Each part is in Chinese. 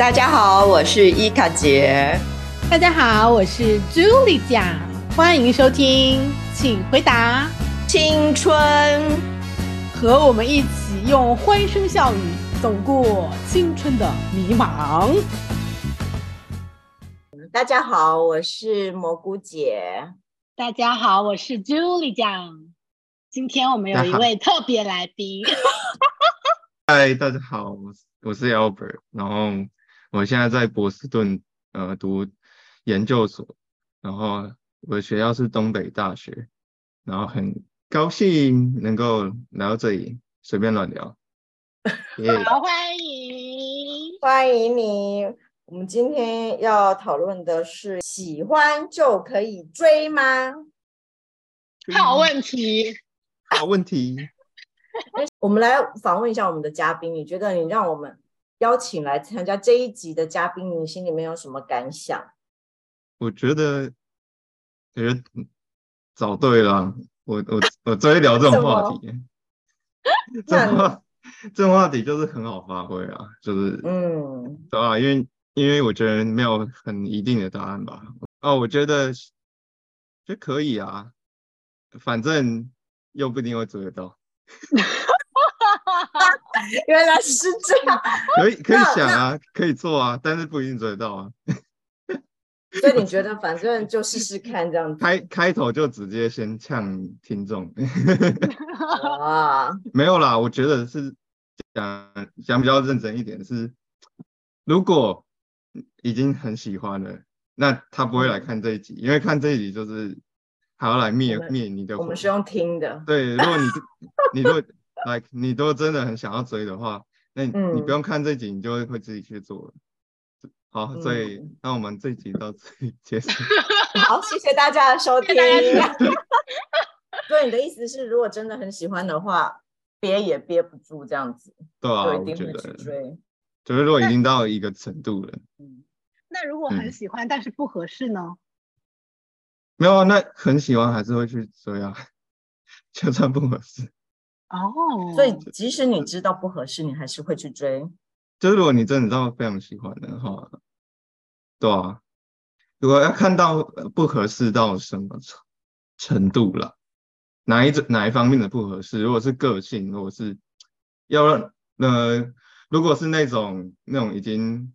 大家好，我是伊卡杰。大家好，我是 Julie 酱，欢迎收听，请回答青春，和我们一起用欢声笑语走过青春的迷茫。大家好，我是蘑菇姐。大家好，我是 Julie 酱。今天我们有一位特别来宾。嗨，大家好，我是我是 Albert，然后我现在在波士顿呃读研究所，然后我的学校是东北大学，然后很高兴能够来到这里随便乱聊。好，欢迎欢迎你。我们今天要讨论的是：喜欢就可以追吗？好问题。好问题，我们来访问一下我们的嘉宾。你觉得你让我们邀请来参加这一集的嘉宾，你心里面有什么感想？我觉得，觉得找对了。我我我最会聊这种话题，这种话这种话题就是很好发挥啊，就是嗯，对吧？因为因为我觉得没有很一定的答案吧。哦，我觉得就可以啊，反正。又不一定会做得到，原来是这样。可以可以想啊，可以做啊，但是不一定做得到啊。所以你觉得反正就试试看这样子。开开头就直接先呛听众。哇，没有啦，我觉得是讲讲比较认真一点是，如果已经很喜欢了，那他不会来看这一集，因为看这一集就是。还要来灭灭你的？我们是用听的。对，如果你你如果 like 你都真的很想要追的话，那你不用看这集，你就会会自己去做了。好，所以那我们这集到这里结束。好，谢谢大家的收听。对你的意思是，如果真的很喜欢的话，憋也憋不住这样子。对啊，我觉得追，就是如果已经到一个程度了。嗯。那如果很喜欢，但是不合适呢？没有啊，那很喜欢还是会去追啊，就算不合适哦。所以即使你知道不合适，你还是会去追。就是如果你真的知道非常喜欢的话，对啊。如果要看到不合适到什么程程度了，哪一种哪一方面的不合适？如果是个性，如果是要让呃，如果是那种那种已经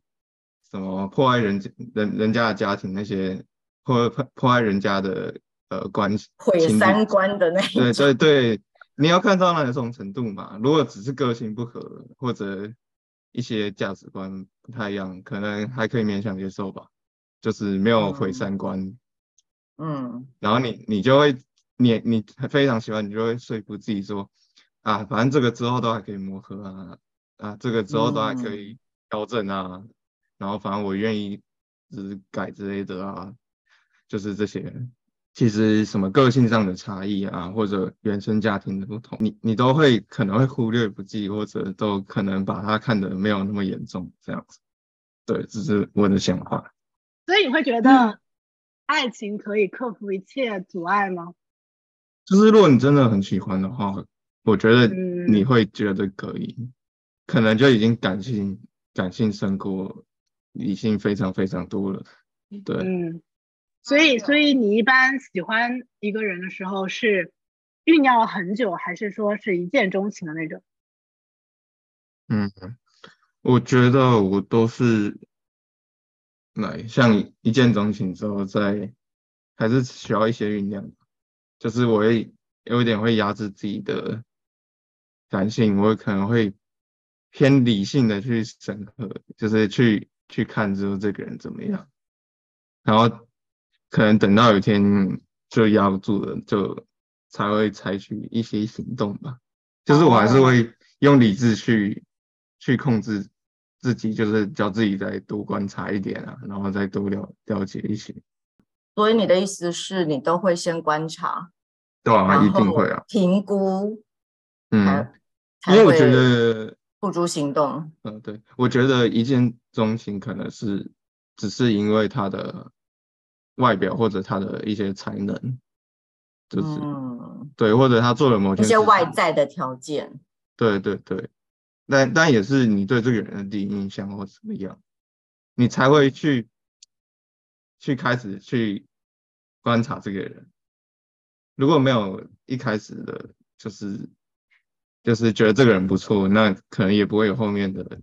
什么破坏人人人家的家庭那些。破破破坏人家的呃关系，毁三观的那对对对，你要看到那种程度嘛。如果只是个性不合，或者一些价值观不太一样，可能还可以勉强接受吧。就是没有毁三观，嗯，然后你你就会你你非常喜欢，你就会说服自己说啊，反正这个之后都还可以磨合啊啊，这个之后都还可以调整啊，然后反正我愿意就是改之类的啊。就是这些，其实什么个性上的差异啊，或者原生家庭的不同，你你都会可能会忽略不计，或者都可能把它看得没有那么严重，这样子。对，这是我的想法。所以你会觉得爱情可以克服一切阻碍吗？就是如果你真的很喜欢的话，我觉得你会觉得可以，可能就已经感性感性胜过理性非常非常多了。对。嗯。所以，所以你一般喜欢一个人的时候是酝酿了很久，还是说是一见钟情的那种？嗯，我觉得我都是来像一见钟情之后，再还是需要一些酝酿。就是我会有一点会压制自己的感性，我可能会偏理性的去审核，就是去去看之后这个人怎么样，然后。可能等到有一天就压不住了，就才会采取一些行动吧。就是我还是会用理智去去控制自己，就是叫自己再多观察一点啊，然后再多了了解一些。所以你的意思是你都会先观察，对啊，一定会啊，评估，嗯，因为我觉得付诸行动。嗯，对，我觉得一见钟情可能是只是因为他的。外表或者他的一些才能，就是对，或者他做了某些一些外在的条件，对对对，但但也是你对这个人的第一印象或怎么样，你才会去去开始去观察这个人。如果没有一开始的，就是就是觉得这个人不错，那可能也不会有后面的，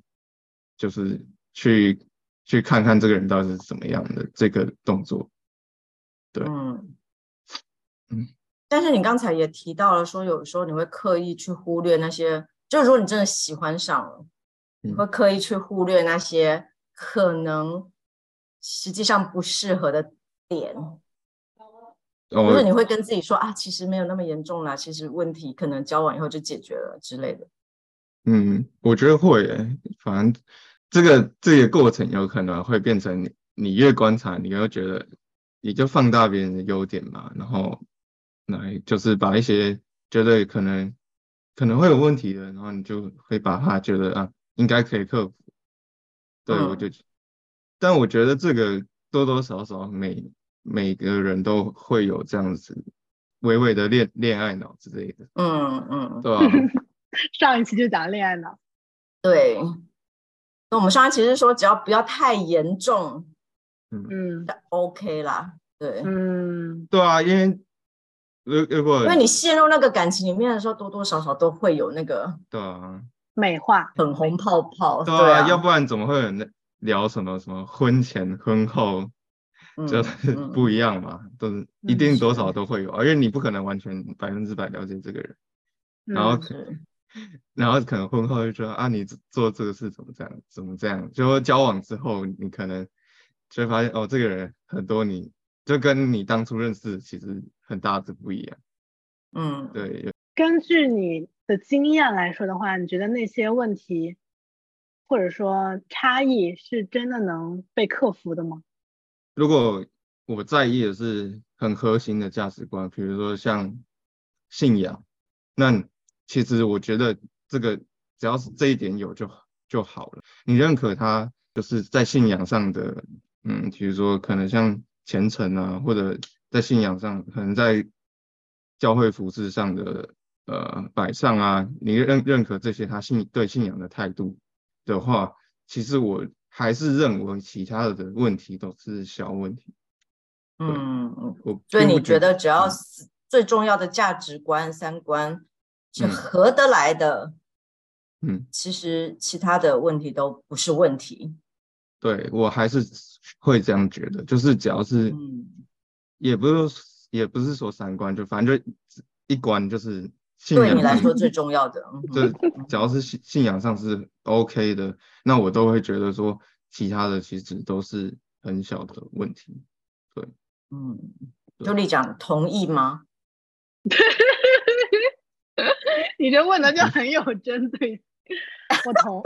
就是去去看看这个人到底是怎么样的这个动作。对，嗯嗯。但是你刚才也提到了，说有时候你会刻意去忽略那些，就如果你真的喜欢上了，你会刻意去忽略那些可能实际上不适合的点。就是你会跟自己说啊，其实没有那么严重啦，其实问题可能交往以后就解决了之类的。嗯，我觉得会，反正这个这个过程有可能会变成你，你越观察，你越觉得，你就放大别人的优点嘛，然后来就是把一些觉得可能可能会有问题的，然后你就会把他觉得啊，应该可以克服。对，我就，但我觉得这个多多少少每。每个人都会有这样子微微的恋恋爱脑之类的，嗯嗯，对吧？上一期就讲恋爱脑，对。那我们上一期是说，只要不要太严重，嗯，OK 啦，对，嗯，对啊，因为如如果因为你陷入那个感情里面的时候，多多少少都会有那个，对啊，美化。粉红泡泡，对啊，要不然怎么会有那聊什么什么婚前婚后？就是不一样嘛，都是一定多少都会有，而且你不可能完全百分之百了解这个人，然后 然后可能婚后就说啊，你做这个事怎么这样，怎么这样，就交往之后你可能就会发现哦，这个人很多你就跟你当初认识其实很大的不一样，嗯，对。根据你的经验来说的话，你觉得那些问题或者说差异是真的能被克服的吗？如果我在意的是很核心的价值观，比如说像信仰，那其实我觉得这个只要是这一点有就就好了。你认可他就是在信仰上的，嗯，比如说可能像虔诚啊，或者在信仰上，可能在教会服饰上的呃摆上啊，你认认可这些他信对信仰的态度的话，其实我。还是认为其他的问题都是小问题。嗯，我所以你觉得只要是最重要的价值观、三观是合得来的，嗯，其实其他的问题都不是问题。对我还是会这样觉得，就是只要是，也不是也不是说三观，就反正就一关就是。对你来说最重要的，就只要是信信仰上是 OK 的，那我都会觉得说其他的其实都是很小的问题。对，嗯，朱莉讲同意吗？你这问的就很有针对。我同我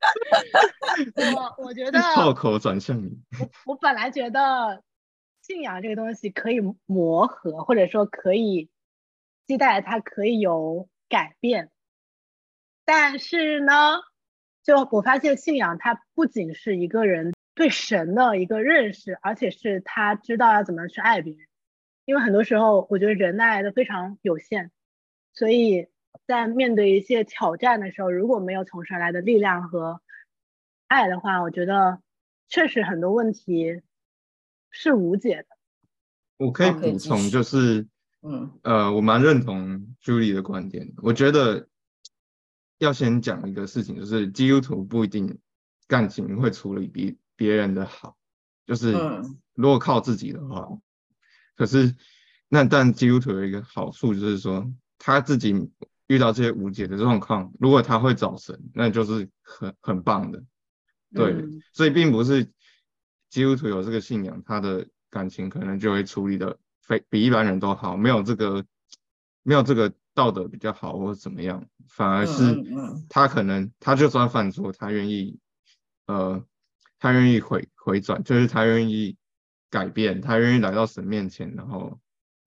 我我觉得炮口转向你。我我本来觉得信仰这个东西可以磨合，或者说可以。期待它可以有改变，但是呢，就我发现信仰它不仅是一个人对神的一个认识，而且是他知道要怎么去爱别人。因为很多时候，我觉得人的爱都非常有限，所以在面对一些挑战的时候，如果没有从神来的力量和爱的话，我觉得确实很多问题是无解的。我可以补充，就是。嗯，呃，我蛮认同 Julie 的观点。我觉得要先讲一个事情，就是基督徒不一定感情会处理比别人的好，就是如果靠自己的话，可是那但基督徒有一个好处，就是说他自己遇到这些无解的状况，如果他会找神，那就是很很棒的。对，所以并不是基督徒有这个信仰，他的感情可能就会处理的。非比一般人都好，没有这个没有这个道德比较好，或者怎么样，反而是他可能他就算犯错，他愿意呃他愿意回回转，就是他愿意改变，他愿意来到神面前，然后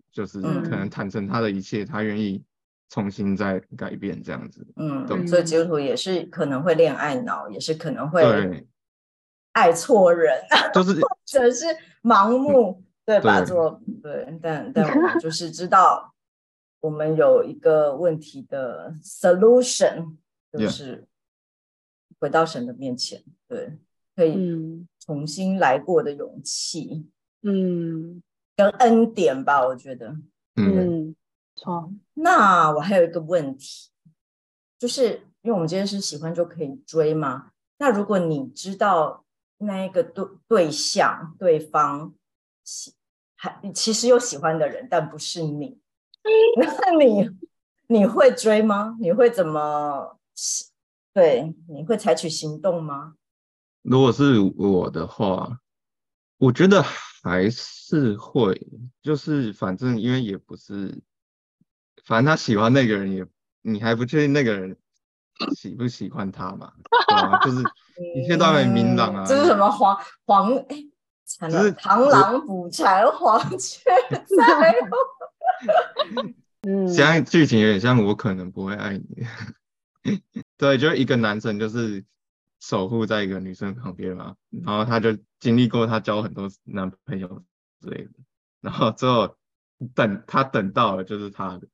就是可能坦诚他的一切，他愿意重新再改变这样子。嗯，所以基督徒也是可能会恋爱脑，也是可能会爱错人，就是或者是盲目。对吧？做对，但 但我们就是知道，我们有一个问题的 solution，就是回到神的面前。对，可以重新来过的勇气，嗯，跟恩典吧，我觉得，嗯，错。那我还有一个问题，就是因为我们今天是喜欢就可以追嘛，那如果你知道那一个对对象对方喜还其实有喜欢的人，但不是你，那你你会追吗？你会怎么？对，你会采取行动吗？如果是我的话，我觉得还是会，就是反正因为也不是，反正他喜欢那个人，也你还不确定那个人喜不喜欢他嘛，对吧？就是一切都很明朗啊。这是什么黄黄？哎，只是螳螂捕蝉，黄雀 在后。嗯，现在剧情有点像我可能不会爱你。对，就一个男生就是守护在一个女生旁边嘛，然后他就经历过他交很多男朋友之类的，然后之后等他等到了就是他的，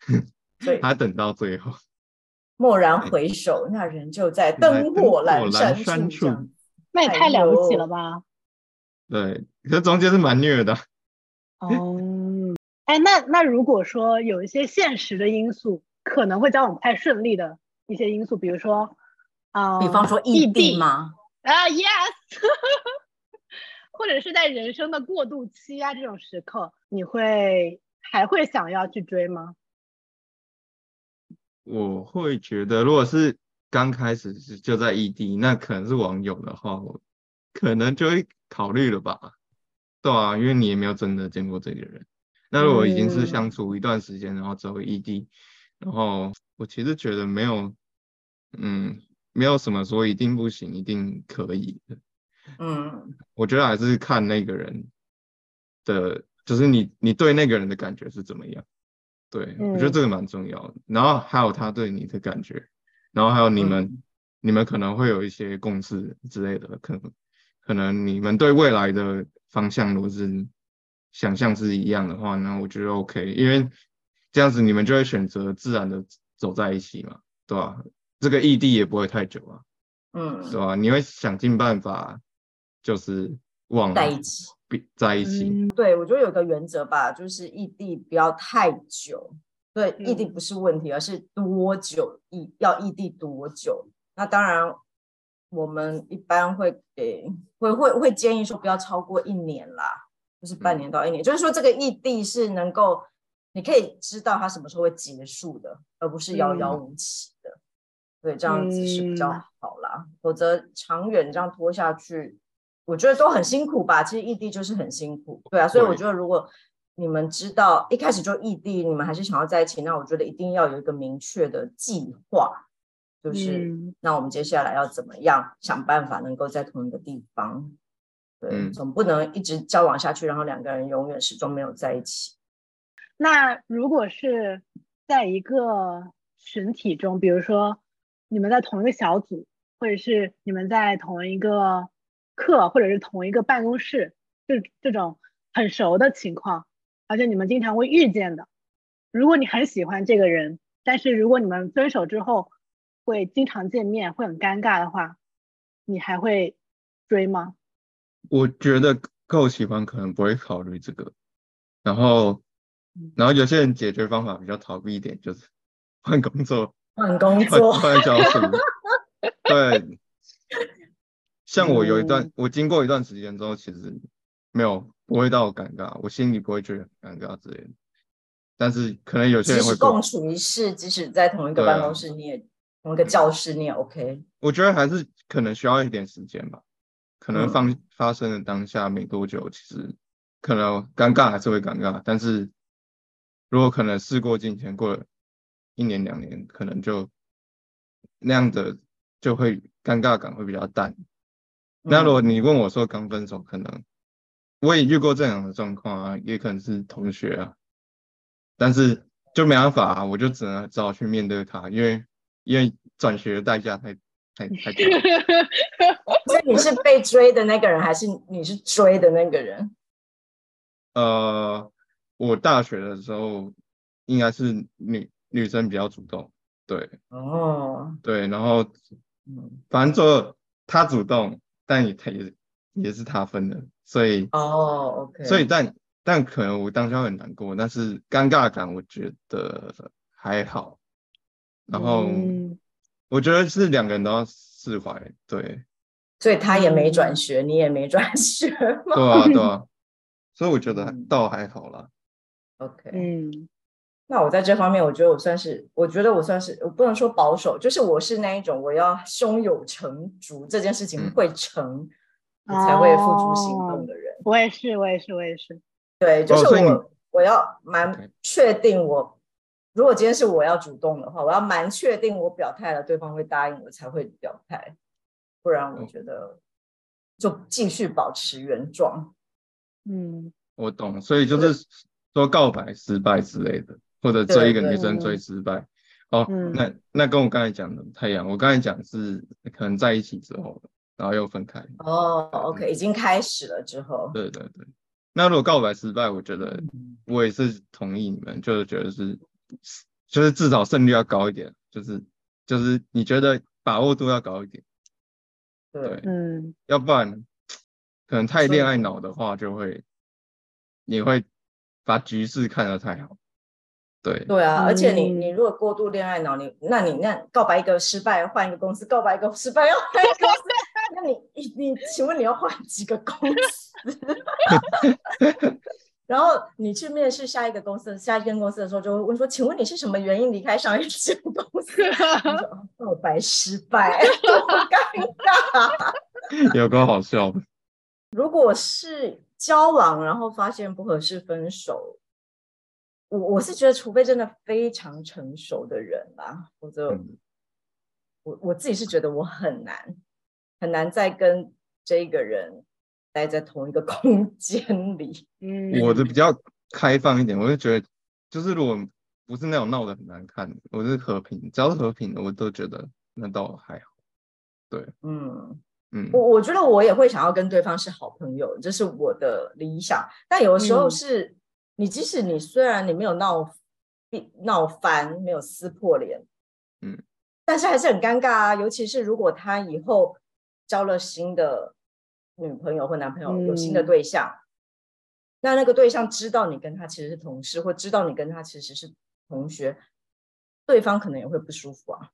他等到最后，蓦然回首，那人就在灯火阑珊处，那也太了不起了吧？对，这中间是蛮虐的。哦，哎，那那如果说有一些现实的因素。可能会交往不太顺利的一些因素，比如说，啊，比方说异地吗？啊，yes，或者是在人生的过渡期啊这种时刻，你会还会想要去追吗？我会觉得，如果是刚开始是就在异地，那可能是网友的话，我可能就会考虑了吧。对啊，因为你也没有真的见过这个人。那如果已经是相处一段时间，然后走回异地。然后我其实觉得没有，嗯，没有什么说一定不行，一定可以的。嗯，我觉得还是看那个人的，就是你你对那个人的感觉是怎么样。对我觉得这个蛮重要的。然后还有他对你的感觉，然后还有你们你们可能会有一些共识之类的，可能可能你们对未来的方向如果是想象是一样的话，那我觉得 OK，因为。这样子你们就会选择自然的走在一起嘛，对吧？这个异地也不会太久啊，嗯，对吧？你会想尽办法，就是往在一起，在一起。对，我觉得有个原则吧，就是异地不要太久。对，异地不是问题，而是多久异要异地多久？那当然，我们一般会给会会会建议说不要超过一年啦，就是半年到一年，就是说这个异地是能够。你可以知道它什么时候会结束的，而不是遥遥无期的。对，这样子是比较好啦。否则长远这样拖下去，我觉得都很辛苦吧。其实异地就是很辛苦，对啊。所以我觉得，如果你们知道一开始就异地，你们还是想要在一起，那我觉得一定要有一个明确的计划，就是那我们接下来要怎么样想办法能够在同一个地方。对，总不能一直交往下去，然后两个人永远始终没有在一起。那如果是在一个群体中，比如说你们在同一个小组，或者是你们在同一个课，或者是同一个办公室，这这种很熟的情况，而且你们经常会遇见的，如果你很喜欢这个人，但是如果你们分手之后会经常见面，会很尴尬的话，你还会追吗？我觉得够喜欢，可能不会考虑这个，然后。然后有些人解决方法比较逃避一点，就是换工作，换工作，换教室。对，像我有一段，我经过一段时间之后，其实没有不会到尴尬，我心里不会觉得很尴尬之类的。但是可能有些人会共处一室，即使在同一个办公室，你也同一个教室，你也 OK。我觉得还是可能需要一点时间吧，可能发发生的当下没多久，其实可能尴尬还是会尴尬，但是。如果可能，事过境迁，过了一年两年，可能就那样的就会尴尬感会比较淡。那如果你问我说刚分手，可能我也遇过这样的状况啊，也可能是同学啊，但是就没办法啊，我就只能只好去面对他，因为因为转学的代价太太 太高。所以你是被追的那个人，还是你是追的那个人？呃。我大学的时候应该是女女生比较主动，对，哦，对，然后，反正就他主动，但也他也也是他分的，所以哦，OK，所以但但可能我当下很难过，但是尴尬感我觉得还好，然后嗯。我觉得是两个人都要释怀，对。所以他也没转学，你也没转学嘛对啊对啊，所以我觉得嗯。倒还好啦，？OK，嗯那我在这方面，我觉得我算是，我觉得我算是，我不能说保守，就是我是那一种，我要胸有成竹，这件事情嗯会成，我才会付诸行动的人。我也是，我也是，我也是。对，就是我，我要蛮确定我，如果今天是我要主动的话，我要蛮确定我表态了，对方会答应我才会表态，不然我哦觉得就继续保持原状。嗯我懂，所以就是说告白失败之类的，或者追一个女生追失败。哦，嗯那那跟我刚才讲的不太一样。我刚才讲是可能在一起之后，然后又分开。哦，OK，已经开始了之后，对对对。那如果告白失败，我觉得嗯我也是同意你们，就是觉得是，就是至少胜率要高一点，就是就是你觉得把握度要高一点，对，嗯要不然可能太恋爱脑的话，就会你会把局势看得太好。对，对啊，而且你嗯你如果过度恋爱脑，你那你那告白一个失败换一个公司，告白一个失败要换一个公司，那你你你，请问你要换几个公司？然后你去面试下一个公司，下一间公司的时候，就会问说：“请问你是什么原因离开上一间公司？”告白失败，多尴尬。有个好笑的。如果是交往，然后发现不合适分手，我我是觉得，除非真的非常成熟的人啦，否则嗯我我自己是觉得我很难很难再跟这一个人待在同一个 空间里。嗯，我的比较开放一点，我就觉得，就是如果不是那种闹得很难看的，我是和平，只要是和平的，我都觉得那倒还好。对嗯，嗯我我觉得我也会想要跟对方是好朋友，这是我的理想。但有的时候嗯是、你，即使你虽然你没有闹闹翻，没有撕破脸，嗯，但是还是很尴尬啊。尤其是如果他以后交了新的女朋友或男朋友，有新的嗯对象，那那个对象知道你跟他其实是同事，或知道你跟他其实是同学，对方可能也会不舒服啊。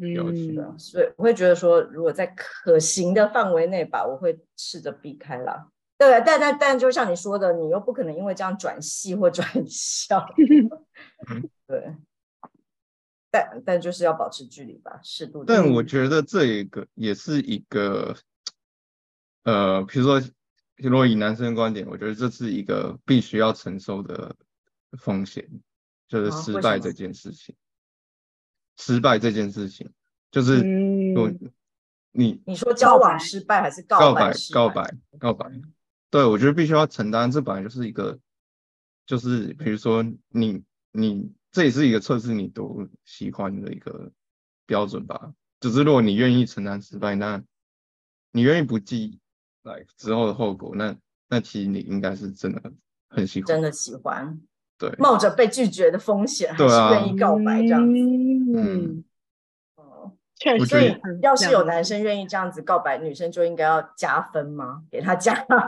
嗯，所以我会觉得说，如果在可行的范围内吧，我会试着避开啦。对，啊但但但就像你说的，你又不可能因为这样转系或转校。对，但但就是要保持距离吧，适度。但我觉得这一个也是一个，呃，比如说，如果以男生的观点，我觉得这是一个必须要承受的风险，就是啊失败这件事情。失败这件事情，就是我嗯你你说交往失败还是告白白失告白告白，对我觉得必须要承担，这本来就是一个，就是比如说你你这也是一个测试你多喜欢的一个标准吧。只是如果你愿意承担失败，那你愿意不计来之后的后果，那那其实你应该是真的很喜欢，真的喜欢，对，冒着被拒绝的风险，还是愿意告白这样子。嗯，哦确实我觉得所以要是有男生愿意这样子告白，女生就应该要加分吗？给他加分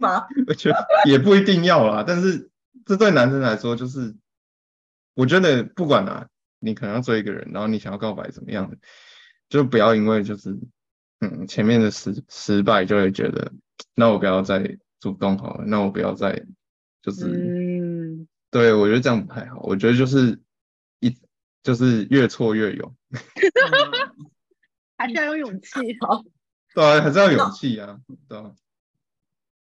吗？我觉得也不一定要啦，但是这对男生来说，就是我觉得不管啊，你可能要追一个人，然后你想要告白怎么样的，就不要因为就是嗯前面的失失败就会觉得，那我不要再主动好了，那我不要再就是、嗯对我觉得这样不太好，我觉得就是一就是越挫越勇，嗯 还是要有勇气。对啊，还是要有勇气啊，对啊，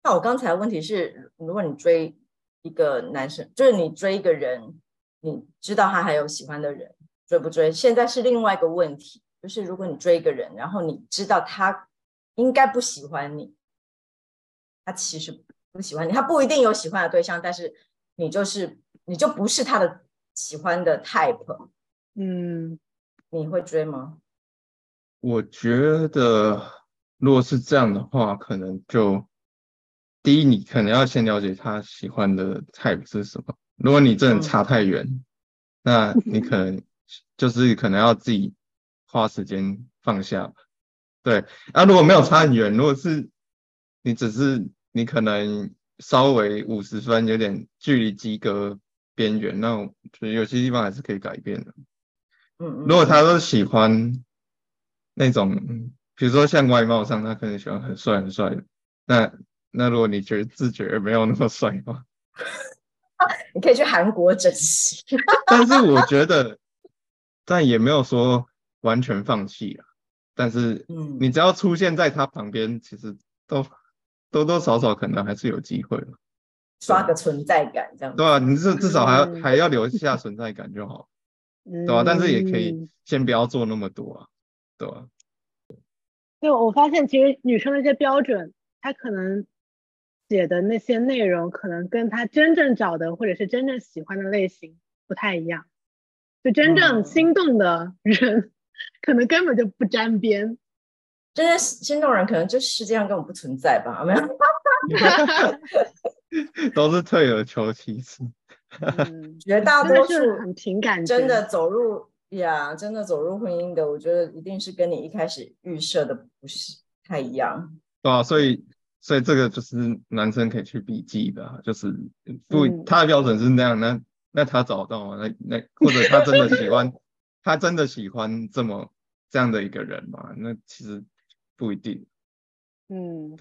那我刚才的问题是，如果你追一个男生，就是你追一个人，你知道他还有喜欢的人，追不追？现在是另外一个问题，就是如果你追一个人，然后你知道他应该不喜欢你，他其实不喜欢你，他不一定有喜欢的对象，但是你就是你就不是他的喜欢的 type，嗯你会追吗？我觉得如果是这样的话，可能就第一，你可能要先了解他喜欢的 type 是什么。如果你真的差太远，那你可能 就是可能要自己花时间放下吧。对，啊，如果没有差很远，如果是你只是你可能稍微五十分有点距离及格边缘，那我觉得有些地方还是可以改变的。嗯嗯。如果他都喜欢那种，比如说像外貌上，他可能喜欢很帅很帅的，那那如果你觉得自觉没有那么帅的话，你可以去韩国整形。但是我觉得，但也没有说完全放弃啊。但是，嗯，你只要出现在他旁边，其实都多多少少可能还是有机会了，刷个存在感这样。对啊，你至至少还要还要留下存在感就好，对吧？但是也可以先不要做那么多啊，对吧？对，我发现其实女生的一些标准，她可能写的那些内容，可能跟她真正找的或者是真正喜欢的类型不太一样，就真正心动的人。可能根本就不沾边，真正心动人可能这世界上根本不存在吧？没有，都是退而求其次。绝大多数很凭感，真的走入呀，真的走入婚姻的，我觉得一定是跟你一开始预设的不是太一样。对啊，所以所以这个就是男生可以去笔记的，就是不他的标准是那样，那那他找到那那或者他真的喜欢。他真的喜欢这么这样的一个人吗？那其实不一定。嗯，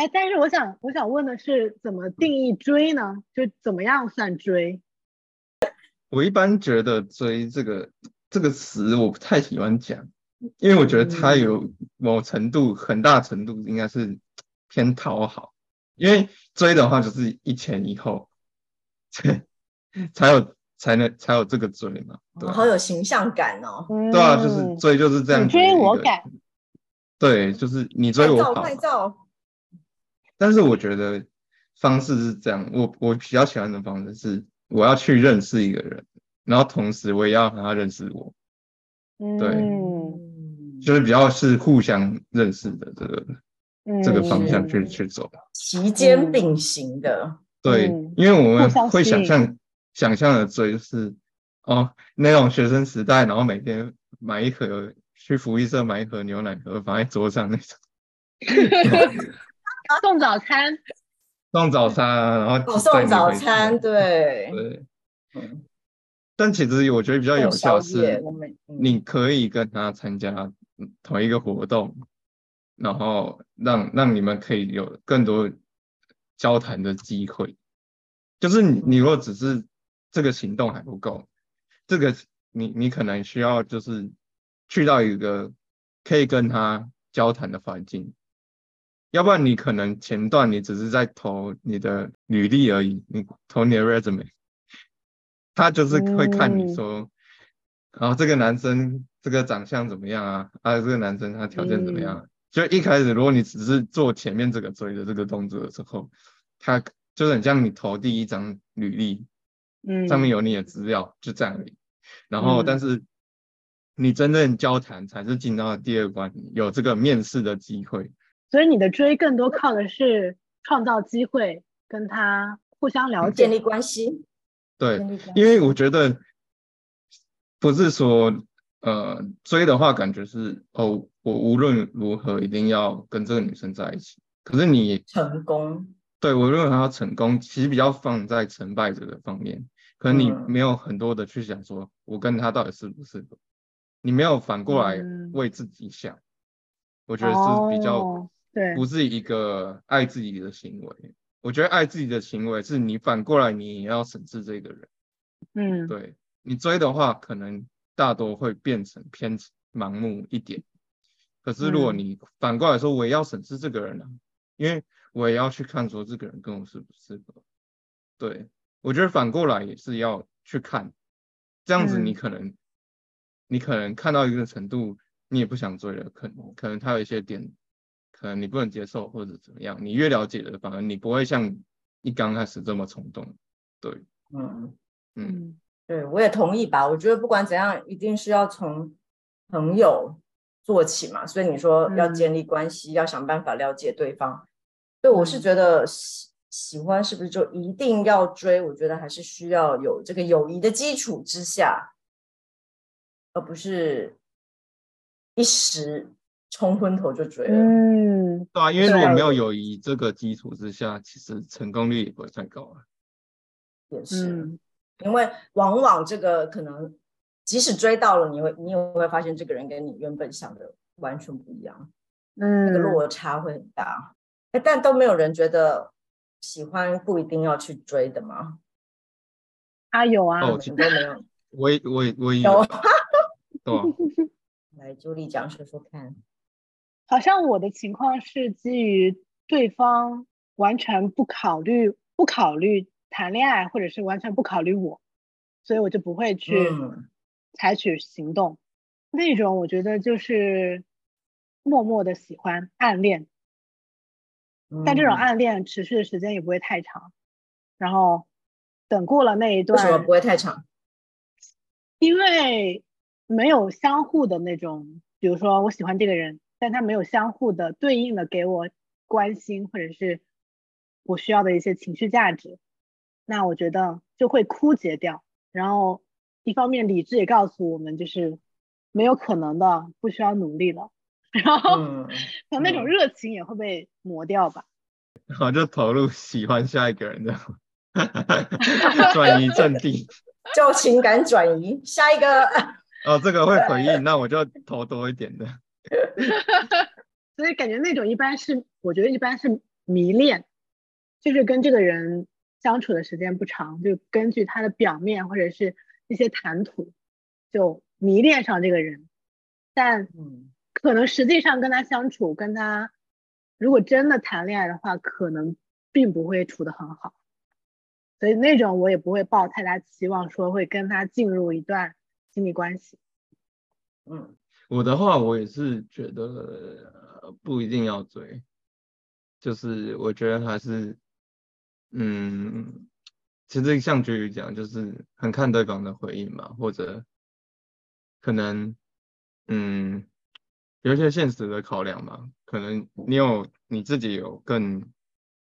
哎，但是我想我想问的是，怎么定义追呢？就怎么样算追？我一般觉得追这个这个词我不太喜欢讲，因为我觉得它有某程度很大程度应该是偏讨好，因为追的话就是一前一后，才才有。才能才有这个追嘛，好有形象感哦。对啊，就是追就是这样。追我感。对，就是你追我跑。但是我觉得方式是这样，我我比较喜欢的方式是，我要去认识一个人，然后同时我也要让他认识我。对，就是比较是互相认识的这个这个方向去去走。齐肩并行的。对，因为我们会想象。想象的追就是哦，那种学生时代，然后每天买一盒去福利社买一盒牛奶盒放在桌上那种，送早餐，送早餐，然后送早餐，对。对，嗯。但其实我觉得比较有效是，你可以跟他参加同一个活动，然后让让你们可以有更多交谈的机会，就是你你如果只是。这个行动还不够，这个你你可能需要就是去到一个可以跟他交谈的环境，要不然你可能前段你只是在投你的履历而已，你投你的 resume，他就是会看你说，然后这个男生这个长相怎么样啊？啊，这个男生他条件怎么样？就一开始如果你只是做前面这个追的这个动作的时候，他就很像你投第一张履历。嗯，上面有你的资料，就这样而已。然后，但是你真正交谈才是进到第二关，有这个面试的机会。所以你的追更多靠的是创造机会，跟他互相了解、建立关系。对，因为我觉得不是说呃追的话，感觉是哦，我无论如何一定要跟这个女生在一起。可是你成功。对我认为他成功，其实比较放在成败者的方面，可能你没有很多的去想说，我跟他到底适不适合，你没有反过来为自己想，我觉得是比较对，不是一个爱自己的行为。我觉得爱自己的行为是你反过来你也要审视这个人，嗯，对你追的话，可能大多会变成偏盲目一点。可是如果你反过来说，我也要审视这个人呢，因为。我也要去看说这个人跟我适不适合，对我觉得反过来也是要去看，这样子你可能你可能看到一个程度，你也不想追了，可能可能他有一些点，可能你不能接受或者怎么样，你越了解的，反而你不会像一刚开始这么冲动，对，嗯嗯，对我也同意吧，我觉得不管怎样，一定是要从朋友做起嘛，所以你说要建立关系，要想办法了解对方。对，我是觉得喜喜欢是不是就一定要追？我觉得还是需要有这个友谊的基础之下，而不是一时冲昏头就追了。嗯，对啊，因为如果对没有友谊这个基础之下，其实成功率也不会太高啊。也是，嗯因为往往这个可能即使追到了，你会你也会发现这个人跟你原本想的完全不一样，嗯那个嗯，落差会很大。哎，但都没有人觉得喜欢不一定要去追的吗？啊有啊，哦你们都没有。我也我也我也有有，对啊，来，朱莉讲说说看。好像我的情况是基于对方完全不考虑不考虑谈恋爱，或者是完全不考虑我，所以我就不会去嗯采取行动。那种我觉得就是默默的喜欢暗恋，但这种嗯暗恋持续的时间也不会太长。然后等过了那一段为什么不，会太长？因为没有相互的那种，比如说我喜欢这个人，但他没有相互的对应的给我关心，或者是我需要的一些情绪价值，那我觉得就会枯竭掉。然后一方面理智也告诉我们，就是没有可能的，不需要努力了。然后嗯，可能那种嗯热情也会被磨掉吧。然后就投入喜欢下一个人的转移阵地。就情感转移。下一个，哦，这个会回应，那我就投多一点的。所以感觉那种一般是，我觉得一般是迷恋，就是跟这个人相处的时间不长，就根据他的表面或者是一些谈吐，就迷恋上这个人，但嗯。可能实际上跟他相处，跟他如果真的谈恋爱的话，可能并不会处得很好，所以那种我也不会抱太大期望，说会跟他进入一段亲密关系。嗯我的话，我也是觉得呃不一定要追，就是我觉得还是，嗯，其实像菊宇讲，就是很看对方的回应嘛，或者可能，嗯，有一些现实的考量嘛，可能你有你自己有更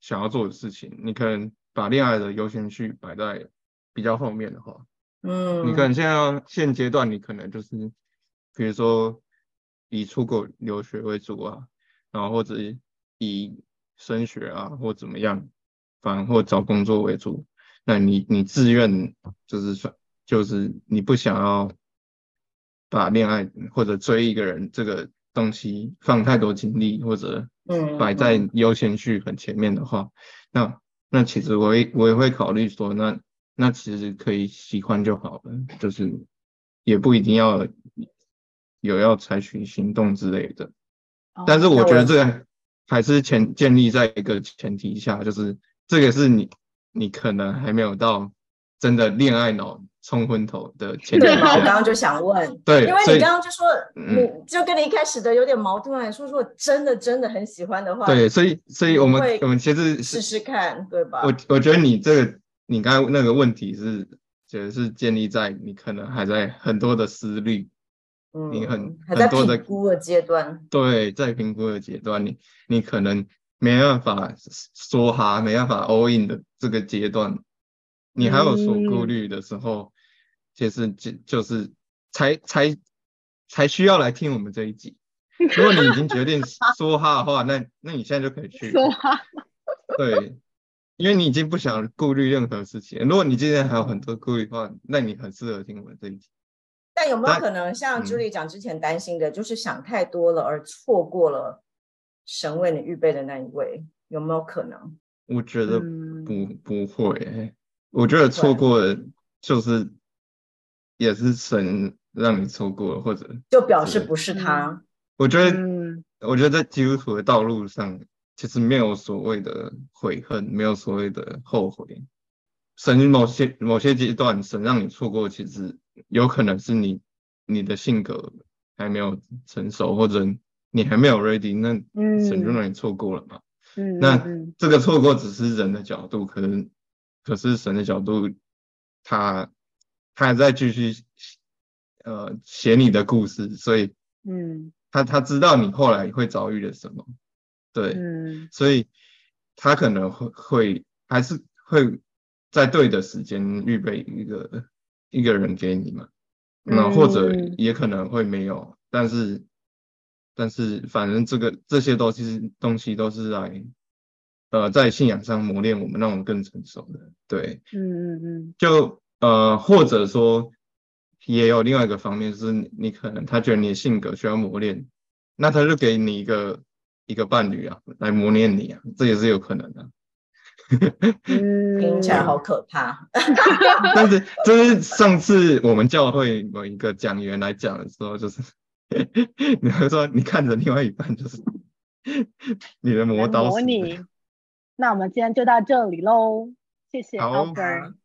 想要做的事情，你可能把恋爱的优先序摆在比较后面的话，嗯，你可能现在现阶段你可能就是，比如说以出国留学为主啊，然后或者以升学啊或怎么样，反正或找工作为主，那你你自愿就是算就是你不想要把恋爱或者追一个人这个东西放太多精力或者嗯摆在嗯。优先序很前面的话，那那其实我也我也会考虑说，那那其实可以喜欢就好了，就是也不一定要有要采取行动之类的。但是哦我觉得这个还是前建立在一个前提下，就是这个是你你可能还没有到真的恋爱脑冲昏头的前提对嘛？我刚，刚就想问，对，因为你刚刚就说，嗯你就跟你一开始的有点矛盾啊。说如果真的真的很喜欢的话，对，所以所以我们我们其实试试看，对吧？我我觉得你这个你刚才那个问题是，觉得是建立在你可能还在很多的思虑，你很嗯还在很多的评估的阶段，对，在评估的阶段，你你可能没办法说哈，没办法 all in 的这个阶段，你还有所顾嗯虑的时候，其实就就是才才才需要来听我们这一集。如果你已经决定 说哈的话，那那你现在就可以去。说哈，对，因为你已经不想顾虑任何事情。如果你今天还有很多顾虑的话，那你很适合听我们这一集。但有没有可能像嗯 Julie 讲之前担心的，就是想太多了而错过了神为你预备的那一位？有没有可能？我觉得嗯不不会欸、我觉得错过了就是也是神让你错过了，或者就表示不是他。我觉得，嗯我觉得在基督徒的道路上，其实没有所谓的悔恨，没有所谓的后悔。神某些某些阶段，神让你错过，其实有可能是你你的性格还没有成熟，或者你还没有 ready，那神就嗯。让你错过了嘛。嗯，那嗯。这个错过只是人的角度，可能可是神的角度，他他还在继续呃写你的故事，所以嗯。他他知道你后来会遭遇了什么，对，嗯。所以他可能会会还是会在对的时间预备一个一个人给你嘛，那或者嗯也可能会没有，但是但是反正这个这些东西东西都是来，呃，在信仰上磨练我们，让我们更成熟的。对，嗯嗯嗯，就呃，或者说也有另外一个方面，就是你可能他觉得你的性格需要磨练，那他就给你一个一个伴侣啊，来磨练你啊，这也是有可能的。听起来好可怕。但是，就是上次我们教会某一个讲员来讲的时候，就是 你会说，你看着另外一半，就是你的磨刀。模拟。那我们今天就到这里喽，谢谢。好，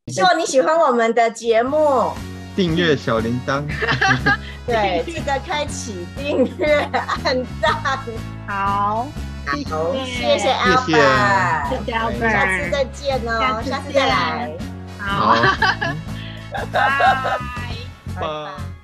希望你喜欢我们的节目，订阅小铃铛。对，记得开启订阅、按赞。好。好，谢谢 Albert，谢谢 Albert，下次再见哦，下次再来。好，拜拜，拜。